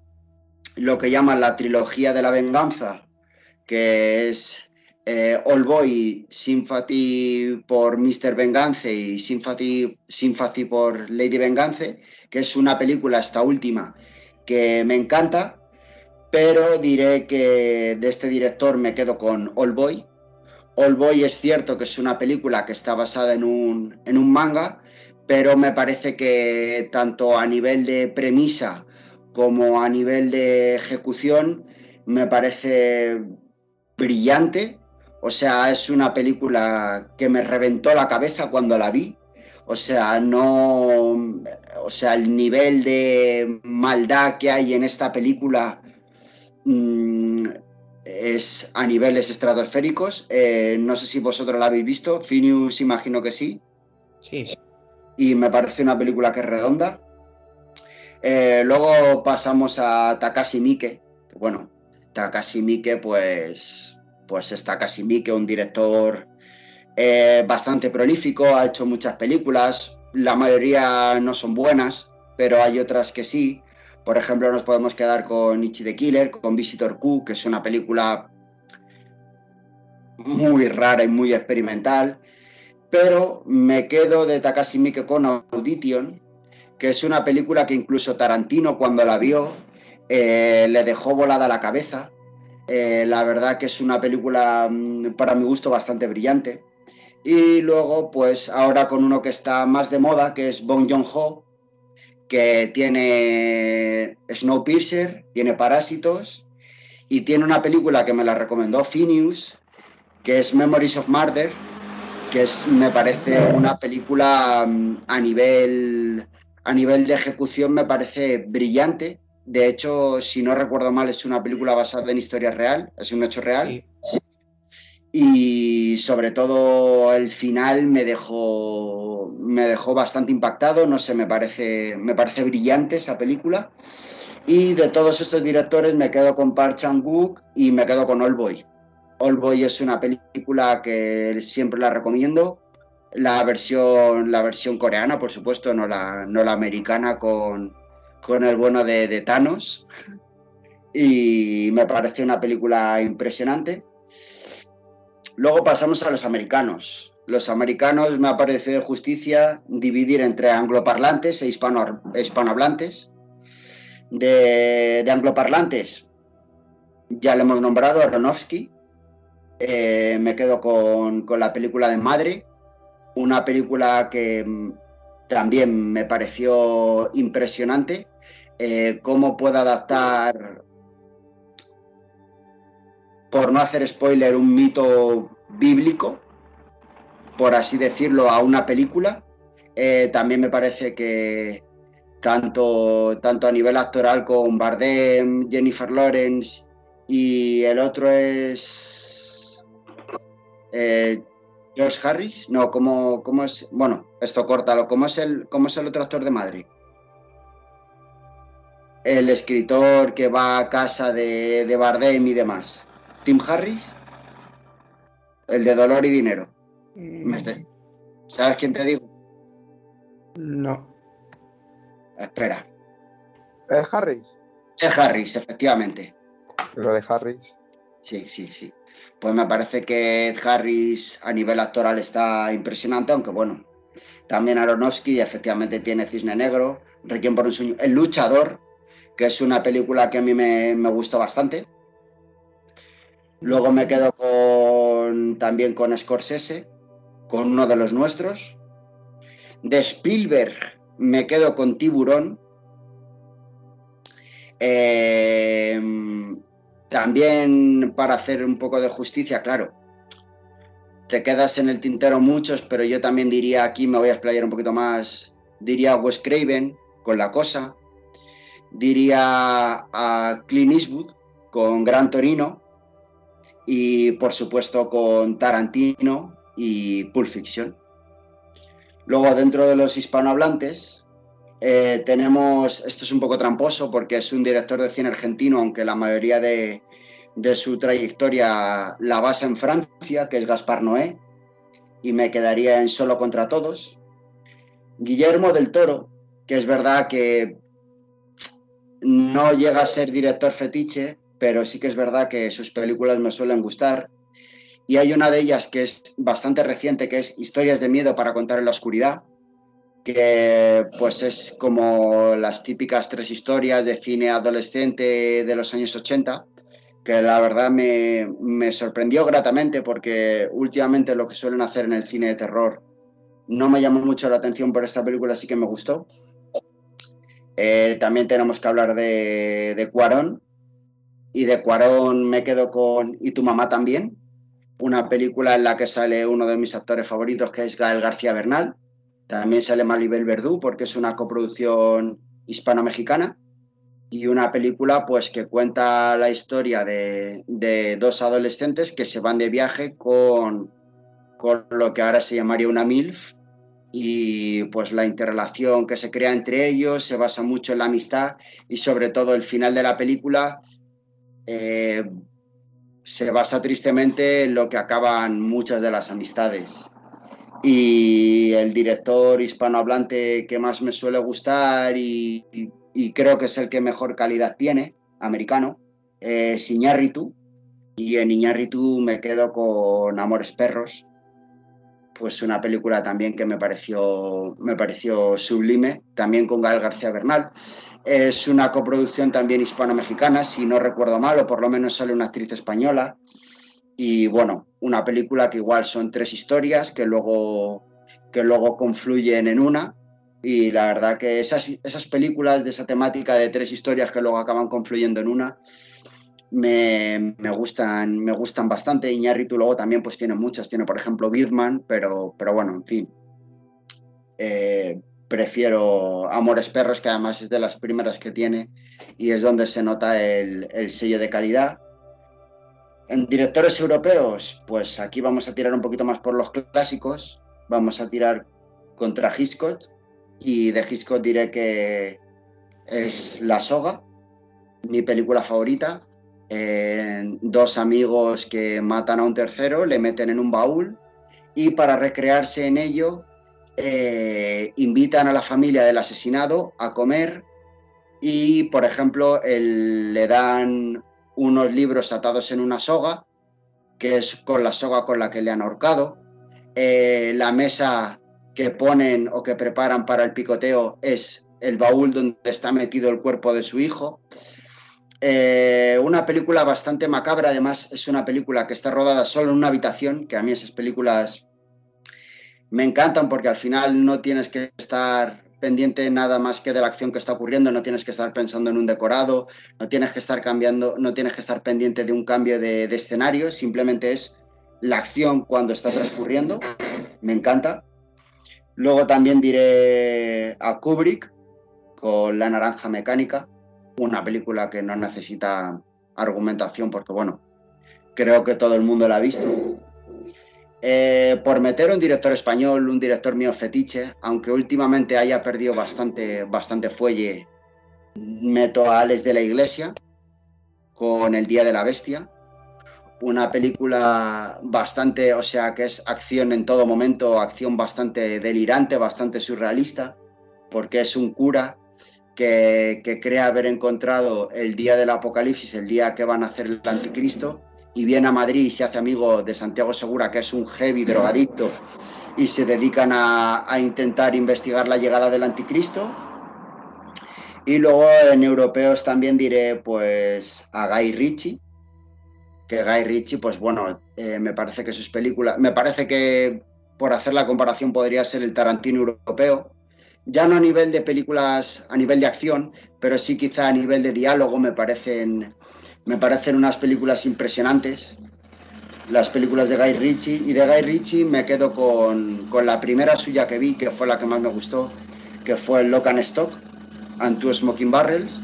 lo que llaman la trilogía de la venganza, que es eh, All Boy, Sympathy por Mr. Vengance y Sympathy, Sympathy por Lady Vengance, que es una película, esta última, que me encanta, pero diré que de este director me quedo con All Boy. All Boy es cierto que es una película que está basada en un, en un manga, pero me parece que tanto a nivel de premisa como a nivel de ejecución me parece brillante. O sea, es una película que me reventó la cabeza cuando la vi. O sea, no. O sea, el nivel de maldad que hay en esta película mm, es a niveles estratosféricos. Eh, no sé si vosotros la habéis visto. Phineas, imagino que sí Sí, y me parece una película que es redonda. Eh, luego pasamos a Takashi Miike. Bueno, Takashi Miike, pues, pues es Takashi Miike, un director eh, bastante prolífico, ha hecho muchas películas, la mayoría no son buenas, pero hay otras que sí. Por ejemplo, nos podemos quedar con Ichi the Killer, con Visitor Q, que es una película muy rara y muy experimental pero me quedo de Takashi Miike con Audition, que es una película que incluso Tarantino cuando la vio eh, le dejó volada la cabeza. Eh, la verdad que es una película mm, para mi gusto bastante brillante. Y luego, pues ahora con uno que está más de moda, que es Bong Joon-ho, que tiene Snowpiercer, tiene Parásitos y tiene una película que me la recomendó Phineas, que es Memories of Murder, que es, me parece una película mm, a nivel, a nivel de ejecución me parece brillante. De hecho, si no recuerdo mal, es una película basada en historia real, es un hecho real. sí. Y sobre todo el final me dejó, me dejó bastante impactado, no sé, me parece, me parece brillante esa película. Y de todos estos directores me quedo con Park Chan-wook y me quedo con All Boy. All Boy es una película que siempre la recomiendo. La versión, la versión coreana, por supuesto, no la, no la americana con, con el bueno de, Thanos. Y me parece una película impresionante. Luego pasamos a los americanos. Los americanos me ha parecido justicia dividir entre angloparlantes e hispano, hispanohablantes. De, de angloparlantes, ya le hemos nombrado a Aronofsky, eh, me quedo con, la película de Madre, una película que también me pareció impresionante, eh, cómo puede adaptar, por no hacer spoiler, un mito bíblico, por así decirlo, a una película. Eh, también me parece que tanto, tanto a nivel actoral con Bardem, Jennifer Lawrence y el otro es eh, George Harris, no, ¿cómo, ¿cómo, es? Bueno, esto córtalo, ¿cómo es, el, ¿cómo es el otro actor de Madrid? El escritor que va a casa de, de Bardem y demás. ¿Tim Harris? El de Dolor y Dinero. Mm. ¿Sabes quién te digo? No. Espera. ¿Es Harris? Es Harris, efectivamente. Lo de Harris. Sí, sí, sí pues me parece que Harris a nivel actoral está impresionante, aunque bueno, también Aronofsky efectivamente tiene Cisne Negro, Requiem por un sueño, El Luchador, que es una película que a mí me, me gustó bastante. Luego me quedo con, también con Scorsese, con uno de los nuestros. De Spielberg me quedo con Tiburón. Eh, también para hacer un poco de justicia, claro, te quedas en el tintero muchos, pero yo también diría aquí, me voy a explayar un poquito más, diría Wes Craven con La Cosa, diría a Clint Eastwood con Gran Torino. Y por supuesto con Tarantino y Pulp Fiction. Luego dentro de los hispanohablantes eh, tenemos, esto es un poco tramposo porque es un director de cine argentino, aunque la mayoría de, su trayectoria la basa en Francia, que es Gaspar Noé, y me quedaría en Solo contra Todos. Guillermo del Toro, que es verdad que no llega a ser director fetiche, pero sí que es verdad que sus películas me suelen gustar. Y hay una de ellas que es bastante reciente, que es Historias de miedo para contar en la oscuridad, que pues es como las típicas tres historias de cine adolescente de los años 80, que la verdad me, me sorprendió gratamente porque últimamente lo que suelen hacer en el cine de terror no me llamó mucho la atención, por esta película sí que me gustó. Eh, también tenemos que hablar de, de Cuarón, y de Cuarón me quedo con Y tu mamá también, una película en la que sale uno de mis actores favoritos, que es Gael García Bernal, también sale Malibel Verdú porque es una coproducción hispano-mexicana y una película pues que cuenta la historia de, dos adolescentes que se van de viaje con, con lo que ahora se llamaría una MILF y pues la interrelación que se crea entre ellos se basa mucho en la amistad y sobre todo el final de la película eh, se basa tristemente en lo que acaban muchas de las amistades y el director hispanohablante que más me suele gustar y, creo que es el que mejor calidad tiene, americano, es Iñárritu. Y en Iñárritu me quedo con Amores Perros, pues una película también que me pareció, me pareció sublime, también con Gael García Bernal. Es una coproducción también hispano-mexicana, si no recuerdo mal, o por lo menos sale una actriz española. Y bueno, una película que igual son tres historias que luego, que luego confluyen en una. Y la verdad que esas, esas películas de esa temática de tres historias que luego acaban confluyendo en una, me, gustan, me gustan bastante. Iñárritu luego también pues tiene muchas, tiene por ejemplo Birdman, pero, pero bueno, en fin. Eh, prefiero Amores Perros, que además es de las primeras que tiene y es donde se nota el, el sello de calidad. En directores europeos, pues aquí vamos a tirar un poquito más por los clásicos. Vamos a tirar contra Hitchcock. Y de Hitchcock diré que es La Soga, mi película favorita. dos amigos que matan a un tercero, le meten en un baúl y para recrearse en ello eh, invitan a la familia del asesinado a comer y, por ejemplo, le dan unos libros atados en una soga, que es con la soga con la que le han ahorcado. Eh, la mesa que ponen o que preparan para el picoteo es el baúl donde está metido el cuerpo de su hijo. Eh, una película bastante macabra, además es una película que está rodada solo en una habitación, que a mí esas películas me encantan porque al final no tienes que estar pendiente nada más que de la acción que está ocurriendo, no tienes que estar pensando en un decorado, no tienes que estar cambiando, no tienes que estar pendiente de un cambio de, de escenario, simplemente es la acción cuando está transcurriendo, me encanta. Luego también diré a Kubrick con La Naranja Mecánica, una película que no necesita argumentación porque, bueno, creo que todo el mundo la ha visto. Eh, por meter un director español, un director mío fetiche, aunque últimamente haya perdido bastante, bastante fuelle, meto a Alex de la Iglesia con El Día de la Bestia. Una película bastante, o sea, que es acción en todo momento, acción bastante delirante, bastante surrealista, porque es un cura que, que cree haber encontrado el día del apocalipsis, el día que van a hacer el anticristo, y viene a Madrid y se hace amigo de Santiago Segura, que es un heavy drogadicto, y se dedican a, intentar investigar la llegada del anticristo. Y luego en europeos también diré pues a Guy Ritchie, que Guy Ritchie, pues bueno, eh, me parece que sus películas, me parece que por hacer la comparación podría ser el Tarantino europeo, ya no a nivel de películas, a nivel de acción, pero sí quizá a nivel de diálogo me parecen me parecen unas películas impresionantes, las películas de Guy Ritchie. Y de Guy Ritchie me quedo con, la primera suya que vi, que fue la que más me gustó, que fue Lock and Stock, and Two Smoking Barrels.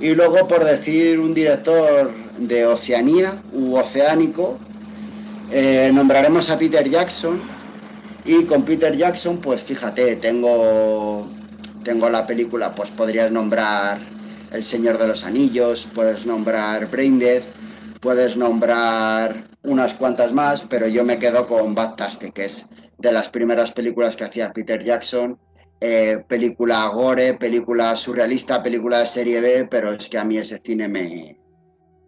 Y luego, por decir un director de Oceanía u oceánico, eh, nombraremos a Peter Jackson. Y con Peter Jackson, pues fíjate, tengo, tengo la película, pues podrías nombrar el Señor de los Anillos, puedes nombrar Braindead, puedes nombrar unas cuantas más, pero yo me quedo con Tastic, que es de las primeras películas que hacía Peter Jackson. Eh, película gore, película surrealista, película de serie B, pero es que a mí ese cine me,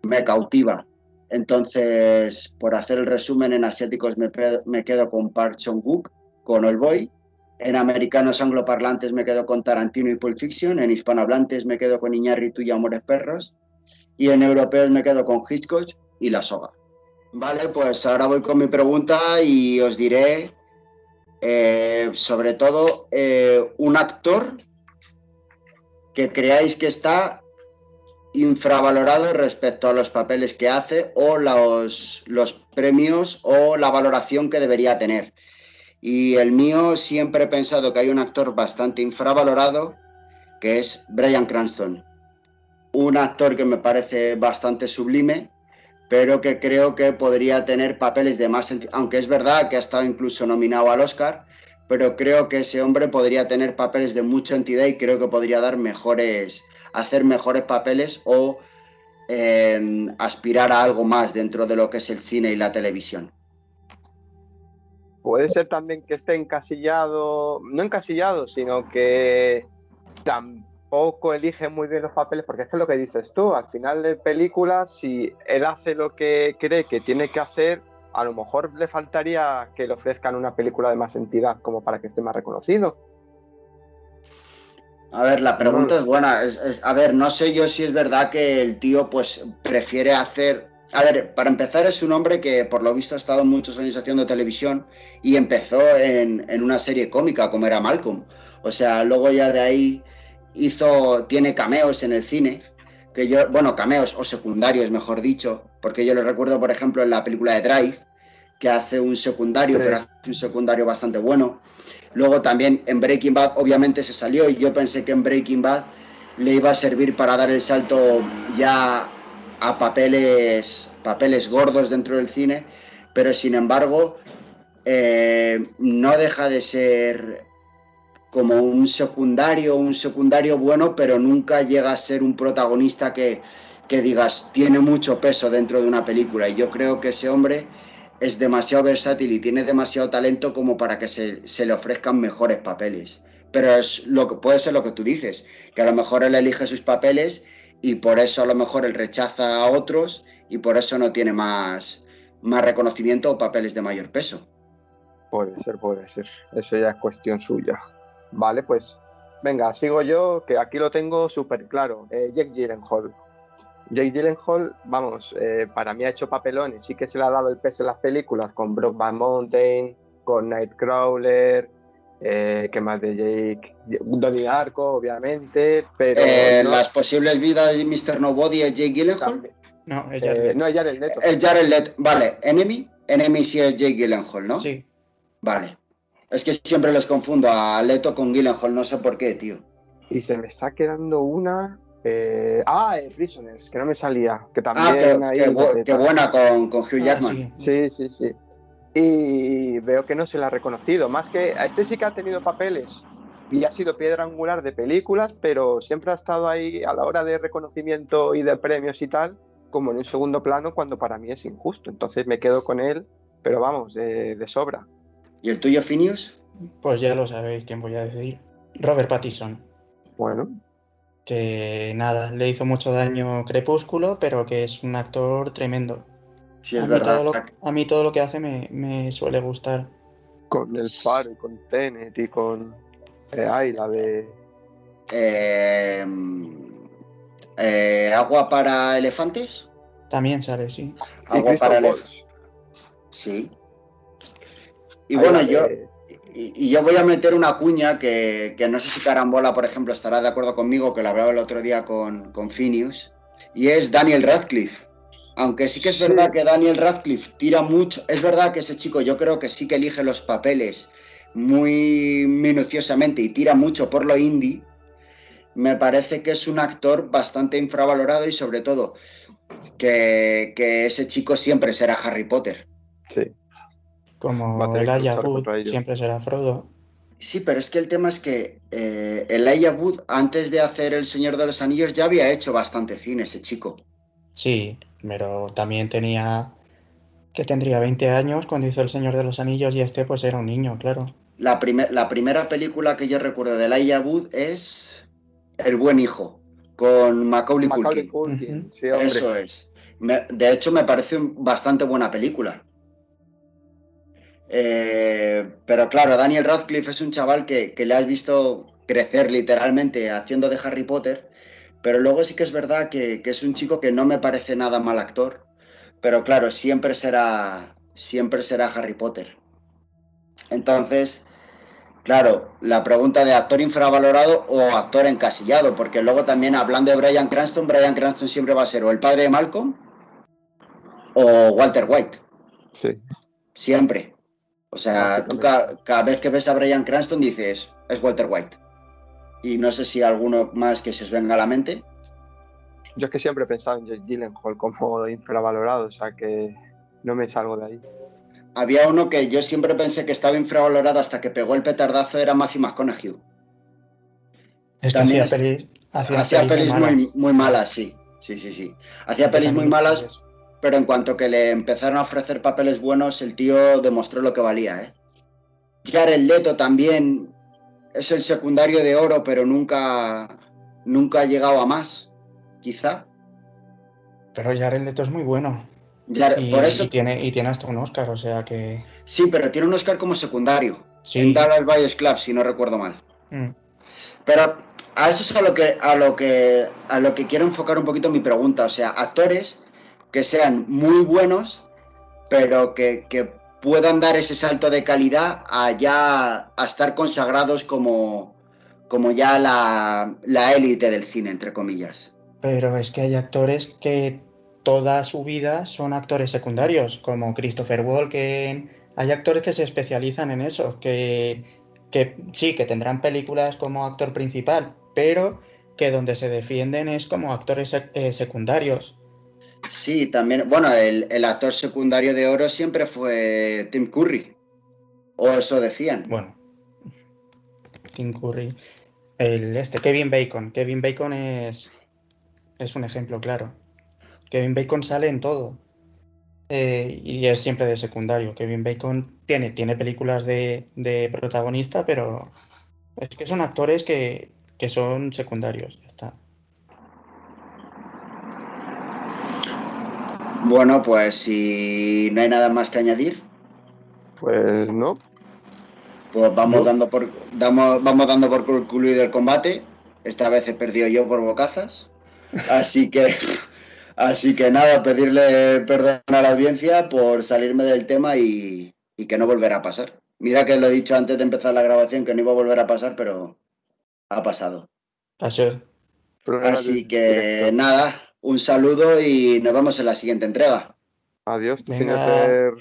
me cautiva. Entonces, por hacer el resumen en asiáticos, me, me quedo con Park Chung-wook, con El Boy, en americanos angloparlantes me quedo con Tarantino y Pulp Fiction. En hispanohablantes me quedo con Iñárritu y Amores Perros. Y en europeos me quedo con Hitchcock y La Soga. Vale, pues ahora voy con mi pregunta y os diré, eh, sobre todo, eh, un actor que creáis que está infravalorado respecto a los papeles que hace o los, los premios o la valoración que debería tener. Y el mío siempre he pensado que hay un actor bastante infravalorado, que es Brian Cranston. Un actor que me parece bastante sublime, pero que creo que podría tener papeles de más, aunque es verdad que ha estado incluso nominado al Oscar, pero creo que ese hombre podría tener papeles de mucha entidad y creo que podría dar mejores, hacer mejores papeles o eh, aspirar a algo más dentro de lo que es el cine y la televisión. Puede ser también que esté encasillado, no encasillado, sino que tampoco elige muy bien los papeles, porque es que es lo que dices tú, al final de películas, si él hace lo que cree que tiene que hacer, a lo mejor le faltaría que le ofrezcan una película de más entidad como para que esté más reconocido. A ver, la pregunta es buena. a ver, no sé yo si es verdad que el tío pues prefiere hacer a ver, para empezar es un hombre que por lo visto ha estado muchos años haciendo televisión y empezó en, una serie cómica como era Malcolm. O sea, luego ya de ahí hizo, tiene cameos en el cine, que yo, bueno, cameos o secundarios, mejor dicho, porque yo lo recuerdo, por ejemplo, en la película de Drive, que hace un secundario, pero hace un secundario bastante bueno. Luego también en Breaking Bad, obviamente se salió y yo pensé que en Breaking Bad le iba a servir para dar el salto ya a papeles, papeles gordos dentro del cine, pero sin embargo eh, no deja de ser como un secundario, un secundario bueno, pero nunca llega a ser un protagonista que, que digas tiene mucho peso dentro de una película. Y yo creo que ese hombre es demasiado versátil y tiene demasiado talento como para que se, se, le ofrezcan mejores papeles. Pero es lo que puede ser lo que tú dices, que a lo mejor él elige sus papeles y por eso a lo mejor él rechaza a otros y por eso no tiene más, más reconocimiento o papeles de mayor peso. Puede ser, puede ser. Eso ya es cuestión suya. Vale, pues venga, sigo yo, que aquí lo tengo súper claro. Eh, Jack Gyllenhaal. Jake Gyllenhaal, vamos, eh, para mí ha hecho papelones, sí que se le ha dado el peso en las películas con Brokeback Mountain, con Nightcrawler, eh, ¿qué más de Jake? Donnie Arco, obviamente, pero... Eh, Las posibles vidas de Mr. Nobody es Jake Gyllenhaal. No, es Eh, Jared no, es Jared Leto. Es Jared Leto. Vale, Enemy. Enemy sí es Jake Gyllenhaal, ¿no? Sí. Vale. Es que siempre les confundo a Leto con Gyllenhaal, no sé por qué, tío. Y se me está quedando una... eh, ah, eh, Prisoners, que no me salía, que Ah, también qué, ahí... qué bu- eh, qué buena con, con Hugh Ah, Jackman. sí. Sí, sí, sí. Y veo que no se la ha reconocido. Más que a este sí que ha tenido papeles y ha sido piedra angular de películas, pero siempre ha estado ahí a la hora de reconocimiento y de premios y tal, como en un segundo plano, cuando para mí es injusto. Entonces me quedo con él, pero vamos, de, de sobra. ¿Y el tuyo, Phineas? Pues ya lo sabéis quién voy a decir. Robert Pattinson. Bueno, Que nada, le hizo mucho daño Crepúsculo, pero que es un actor tremendo. Sí, a, es mí todo lo, verdad. a mí todo lo que hace me, me suele gustar. con el Faro y con Tenet y con. Eh, ay, la de. Eh, eh, ¿Agua para elefantes? También sale, sí. Agua para elefantes. Sí. Y Ay, bueno, yo, de- y, y yo voy a meter una cuña que, que no sé si Carambola, por ejemplo, estará de acuerdo conmigo, que lo hablaba el otro día con, con Phineas, y es Daniel Radcliffe. Aunque sí que es Sí. verdad que Daniel Radcliffe tira mucho, es verdad que ese chico yo creo que sí que elige los papeles muy minuciosamente y tira mucho por lo indie, me parece que es un actor bastante infravalorado y sobre todo que, que ese chico siempre será Harry Potter. Sí. Como Elijah Wood siempre será Frodo. Sí, pero es que el tema es que eh, Elijah Wood, antes de hacer El Señor de los Anillos, ya había hecho bastante cine ese chico. Sí, pero también tenía que tendría 20 años cuando hizo El Señor de los Anillos y este pues era un niño, claro. La, primer- la primera película que yo recuerdo de Elijah Wood es El Buen Hijo, con Macaulay Macaulay Culkin. Sí. Eso es. Me- de hecho, me parece un- bastante buena película. Eh, pero claro, Daniel Radcliffe es un chaval que, que le has visto crecer literalmente haciendo de Harry Potter, pero luego sí que es verdad que, que es un chico que no me parece nada mal actor, pero claro, siempre será, siempre será Harry Potter. Entonces, claro, la pregunta de actor infravalorado o actor encasillado, porque luego también hablando de Brian Cranston, Brian Cranston siempre va a ser o el padre de Malcolm o Walter White, Sí. siempre. O sea, tú Básicamente. ca- cada vez que ves a Brian Cranston dices, es Walter White. Y no sé si alguno más que se os venga a la mente. Yo es que siempre he pensado en Jake Gyllenhaal como infravalorado, o sea que no me salgo de ahí. Había uno que yo siempre pensé que estaba infravalorado hasta que pegó el petardazo, era Matthew McConaughey. Es que También hacía pelis, hacía Hacía pelis pelis malas. muy, muy malas, sí. Sí, sí, sí. Hacía pelis muy malas, eso. pero en cuanto que le empezaron a ofrecer papeles buenos, el tío demostró lo que valía, ¿eh? Jared Leto también es el secundario de oro, pero nunca, nunca ha llegado a más, quizá. Pero Jared Leto es muy bueno. Jared- Y, por eso, y tiene, y tiene hasta un Oscar, o sea que. sí, pero tiene un Oscar como secundario. Sí. En Dallas Buyers Club, si no recuerdo mal. Mm. Pero a eso es a lo que a lo que a lo que quiero enfocar un poquito mi pregunta. O sea, actores que sean muy buenos, pero que, que puedan dar ese salto de calidad a ya a estar consagrados como, como ya la, la élite del cine, entre comillas. Pero es que hay actores que toda su vida son actores secundarios, como Christopher Walken. Hay actores que se especializan en eso, que, que sí, que tendrán películas como actor principal, pero que donde se defienden es como actores eh, secundarios. Sí, también, bueno, el, actor secundario de oro siempre fue Tim Curry. O eso decían. Bueno, Tim Curry. El este, Kevin Bacon. Kevin Bacon es, es un ejemplo claro. Kevin Bacon sale en todo. Eh, y es siempre de secundario. Kevin Bacon tiene, tiene películas de, de protagonista, pero es que son actores que, que son secundarios. Ya está. Bueno, pues si no hay nada más que añadir, Pues no. Pues vamos Yo- dando por damos, vamos dando por concluido el combate. Esta vez he perdido yo por bocazas. Así que Así que nada, pedirle perdón a la audiencia por salirme del tema y, y que no volverá a pasar. Mira que lo he dicho antes de empezar la grabación que no iba a volver a pasar, pero ha pasado. Así que nada, un saludo y nos vemos en la siguiente entrega. Adiós, Venga.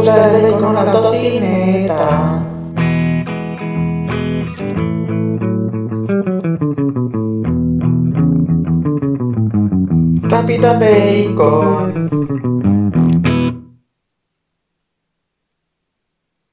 ¿Te gusta el bacon la tocineta? Capitán Bacon